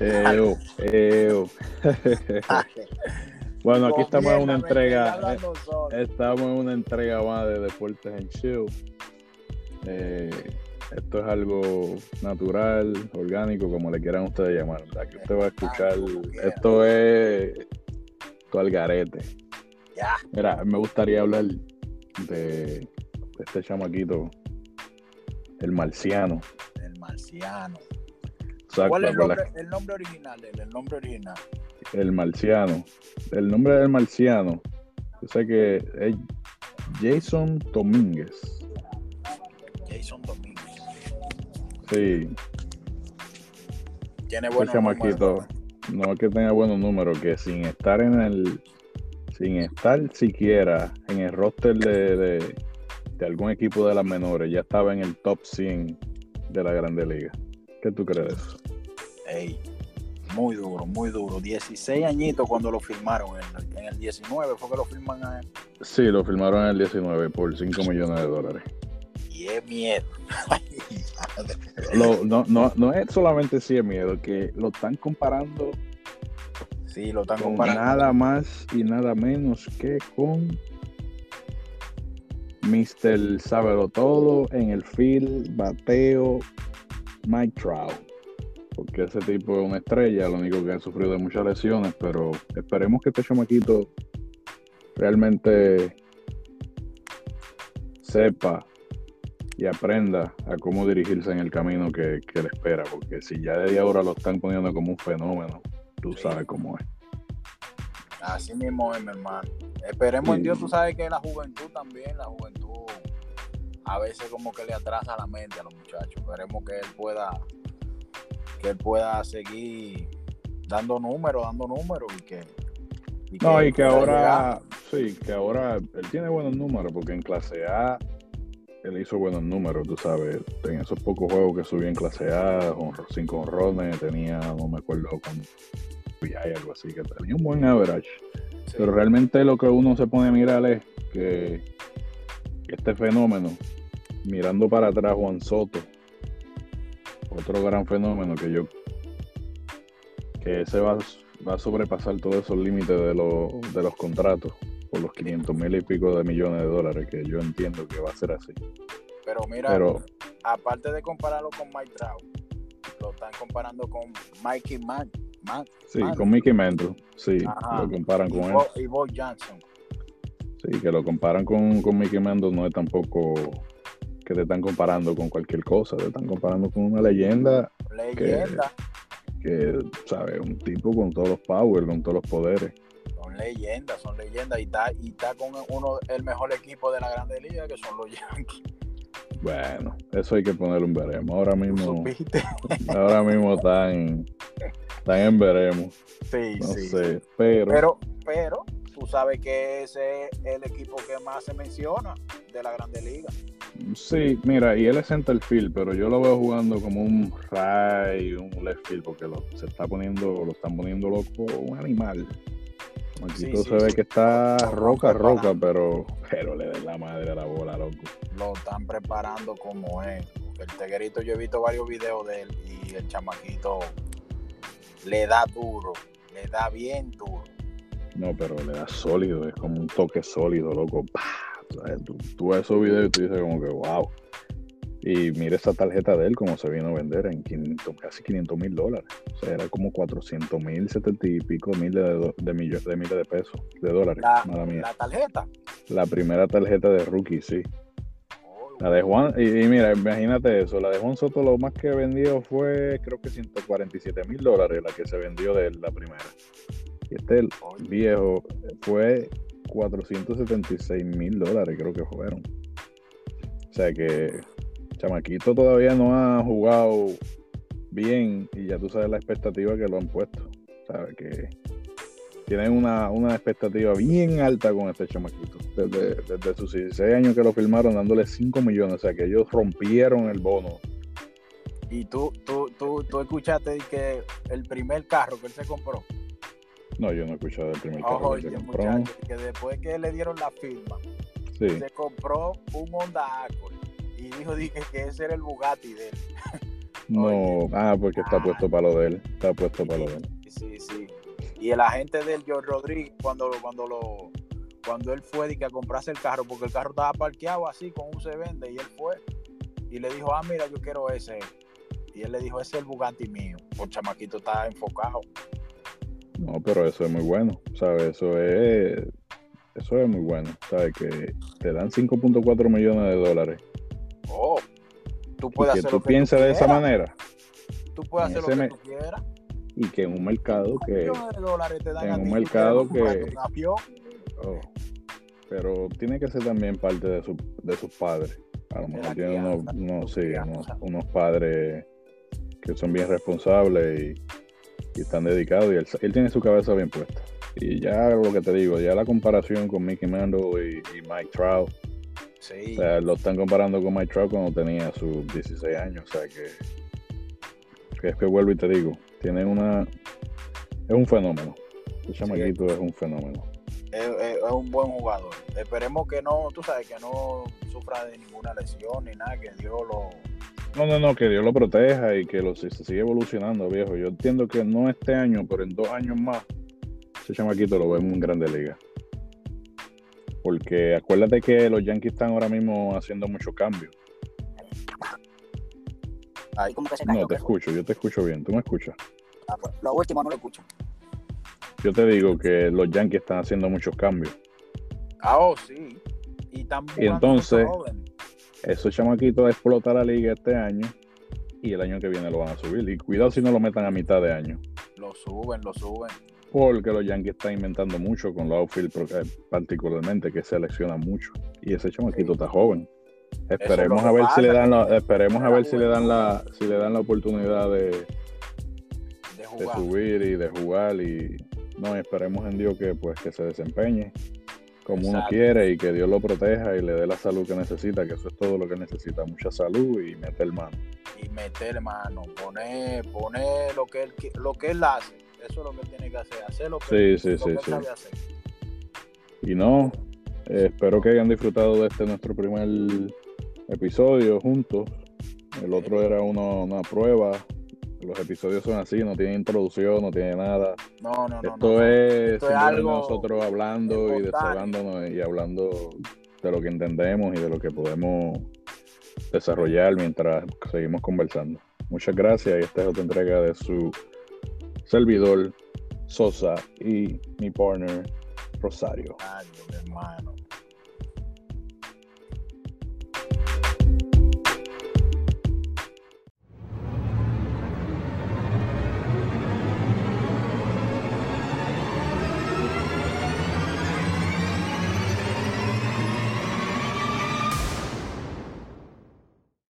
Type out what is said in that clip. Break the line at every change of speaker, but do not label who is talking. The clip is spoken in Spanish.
Eo, eo. bueno, aquí estamos en una entrega. eh, Estamos en una entrega más de Deportes en Chill. Eh, esto es algo natural, orgánico, como le quieran ustedes llamar. Aquí usted va a escuchar. Esto es. Esto al garete.
Ya.
Mira, me gustaría hablar de, de este chamaquito, el marciano.
El marciano.
Exacto,
¿Cuál es el nombre, el nombre original? de él? El nombre original.
el marciano. El nombre del marciano, yo sé que es Jason Domínguez.
Jason Domínguez.
Sí,
Tiene buenos números.
No es que tenga buenos números, que sin estar en el. Sin estar siquiera en el roster de, de, de algún equipo de las menores, ya estaba en el top 100 de la Grande Liga. ¿Qué tú crees?
Ey, muy duro, muy duro. 16 añitos cuando lo firmaron. En, en el 19 fue que lo firman a él.
Sí, lo firmaron en el 19 por 5 millones de dólares.
Y es miedo.
Lo- no, no, no es solamente si es miedo, que lo están comparando
Sí, lo están
con
comparando.
nada más y nada menos que con Mr. Sábelo Todo en el field, bateo, Mike Trout. Porque ese tipo es una estrella, lo único que ha sufrido de muchas lesiones, pero esperemos que este chamaquito realmente sepa y aprenda a cómo dirigirse en el camino que, que le espera, porque si ya de ahora lo están poniendo como un fenómeno, tú
Sí.
sabes cómo es.
Así mismo es, mi hermano. Esperemos en. Dios, tú sabes que la juventud también, la juventud a veces como que le atrasa la mente a los muchachos. Esperemos que él pueda, que él pueda seguir dando números, dando números y que...
No, y que ahora,
llegar.
sí, que ahora él tiene buenos números, porque en clase A él hizo buenos números, tú sabes, en esos pocos juegos que subió en clase A, con cinco honrones, tenía, no me acuerdo con hay algo así, que tenía un buen average.
Sí.
Pero realmente lo que uno se pone a mirar es que este fenómeno, mirando para atrás Juan Soto, otro gran fenómeno que yo que ese va, va a sobrepasar todos esos límites de, los de los contratos por los 500 mil y pico de millones de dólares, que yo entiendo que va a ser así.
Pero mira,
Pero
aparte de compararlo con Mike Trout, lo están comparando con Mikey Mann, Mann-
sí, con Mickey Mantle, sí,
Ajá.
lo comparan
y,
con él.
Bo, y Bo Johnson.
Sí, que lo comparan con, con Mickey Mantle no es tampoco que te están comparando con cualquier cosa, te están comparando con una leyenda
Leyenda,
que, ¿sabes? Un tipo con todos los power, con todos los poderes.
son leyendas, son leyendas. Y está, y está con uno el mejor equipo de la Grande Liga, que son los Yankees.
Bueno, eso hay que ponerlo en veremos. Ahora mismo,
¿Supiste?
ahora mismo están, están en veremos.
Sí,
No
sí.
sé, pero,
Pero, pero, tú sabes que ese es el equipo que más se menciona de la Grande Liga.
Sí, mira, y él es center field, pero yo lo veo jugando como un right, un left field, porque lo, se está poniendo, lo están poniendo loco, un animal.
Sí, sí,
se ve
sí.
que está roca, roca, pero, pero le da la madre a la bola, loco.
Lo están preparando como es. El teguerito, yo he visto varios videos de él y el chamaquito le da duro, le da bien duro.
No, pero le da sólido, es como un toque sólido, loco. ¡Pah! Tú, tú ves esos videos y tú dices como que wow. Y mira esa tarjeta de él, como se vino a vender en 500, casi 500 mil dólares. O sea, era como 400 mil, 70 y pico mil de, do- de, miles de pesos, de dólares.
La,
mala mía.
la tarjeta.
La primera tarjeta de rookie, sí. La de Juan, y, y mira, imagínate eso, la de Juan Soto lo más que vendió fue creo que 147 mil dólares la que se vendió de él, la primera. Y este el viejo fue 476 mil dólares creo que fueron. O sea que Chamaquito todavía no ha jugado bien y ya tú sabes la expectativa que lo han puesto. Sabes que tienen una, una expectativa bien alta con este chamaquito. Desde, desde sus 16 años que lo firmaron dándole 5 millones. O sea que ellos rompieron el bono.
Y tú, tú, tú, tú escuchaste que el primer carro que él se compró.
No, yo no he escuchado el primer carro
Oye,
que se compró.
muchacho, que después que le dieron la firma,
Sí.
se compró un Honda Accord y dijo dije, que ese era el Bugatti de él.
No, ah, porque está puesto para lo de él. Está puesto para lo de él.
Sí, sí. Y el agente del George Rodríguez, cuando, cuando lo cuando él fue de que a comprarse el carro, porque el carro estaba parqueado así con un se vende, y él fue y le dijo, ah, mira, yo quiero ese. Y él le dijo, ese es el Bugatti mío. El chamaquito está enfocado.
No, pero eso es muy bueno, ¿sabes? Eso es, eso es muy bueno, ¿sabes? Que te dan 5.4 millones de dólares.
Oh, tú puedes
y que
hacer
tú
lo que
piensas de esa manera.
Tú puedes hacer lo que
me-
tú quieras.
Y que en un mercado que.
millones de dólares te dan
en
a
un
ti,
mercado que- oh, pero tiene que ser también parte de, su- de sus padres. A lo mejor
la
tiene unos, sí, unos, unos padres que son bien responsables y, y están dedicados. Y él, él tiene su cabeza bien puesta. Y ya lo que te digo, ya la comparación con Mickey Mantle y, y Mike Trout.
Sí,
O sea, lo están comparando con Mike Trout cuando tenía sus 16 años. O sea que, que es que vuelvo y te digo, tiene una. Es un fenómeno. El chamaquito es un fenómeno.
es, es- es un buen jugador. Esperemos que no, tú sabes, que no sufra de ninguna lesión ni nada, que Dios lo...
No, no, no, que Dios lo proteja y que lo, se sigue evolucionando, viejo. Yo entiendo que no este año, pero en dos años más, ese chamaquito lo vemos en Grande Liga. Porque acuérdate que los Yankees están ahora mismo haciendo muchos cambios.
Ahí como que se cayó.
No, te escucho, yo te escucho bien. ¿Tú me escuchas?
Ah, pues, Lo último no lo escucho.
Yo te digo que los Yankees están haciendo muchos cambios.
Ah, oh, sí. Y, están
Y entonces-
jóvenes.
Esos chamaquitos explotar la liga este año y el año que viene lo van a subir. Y cuidado si no lo metan a mitad de año.
Lo suben, lo suben.
Porque los Yankees están inventando mucho con los outfield eh, particularmente, que seleccionan mucho. Y ese chamaquito
Sí.
está joven. Esperemos a ver si le dan la, esperemos a ver si le dan la, si le dan la oportunidad de,
De
subir y de jugar y no, esperemos en Dios que pues que se desempeñe como uno quiere y que Dios lo proteja y le dé la salud que necesita, que eso es todo lo que necesita, mucha salud y meter mano.
y meter mano, poner, poner lo que él lo que él hace, eso es lo que él tiene que hacer, hacer lo que,
Sí, sí,
lo
sí,
que él sabe hacer.
Y no, eh, espero que hayan disfrutado de este nuestro primer episodio juntos. El otro era uno- una prueba. Los episodios son así, no tienen introducción, no tiene nada.
No, no, no.
Esto
no,
es
Esto es algo
nosotros hablando y desahogándonos y hablando de lo que entendemos y de lo que podemos desarrollar mientras seguimos conversando. Muchas gracias y esta es otra entrega de su servidor Sosa y mi partner Rosario.
Ay, Dios, hermano.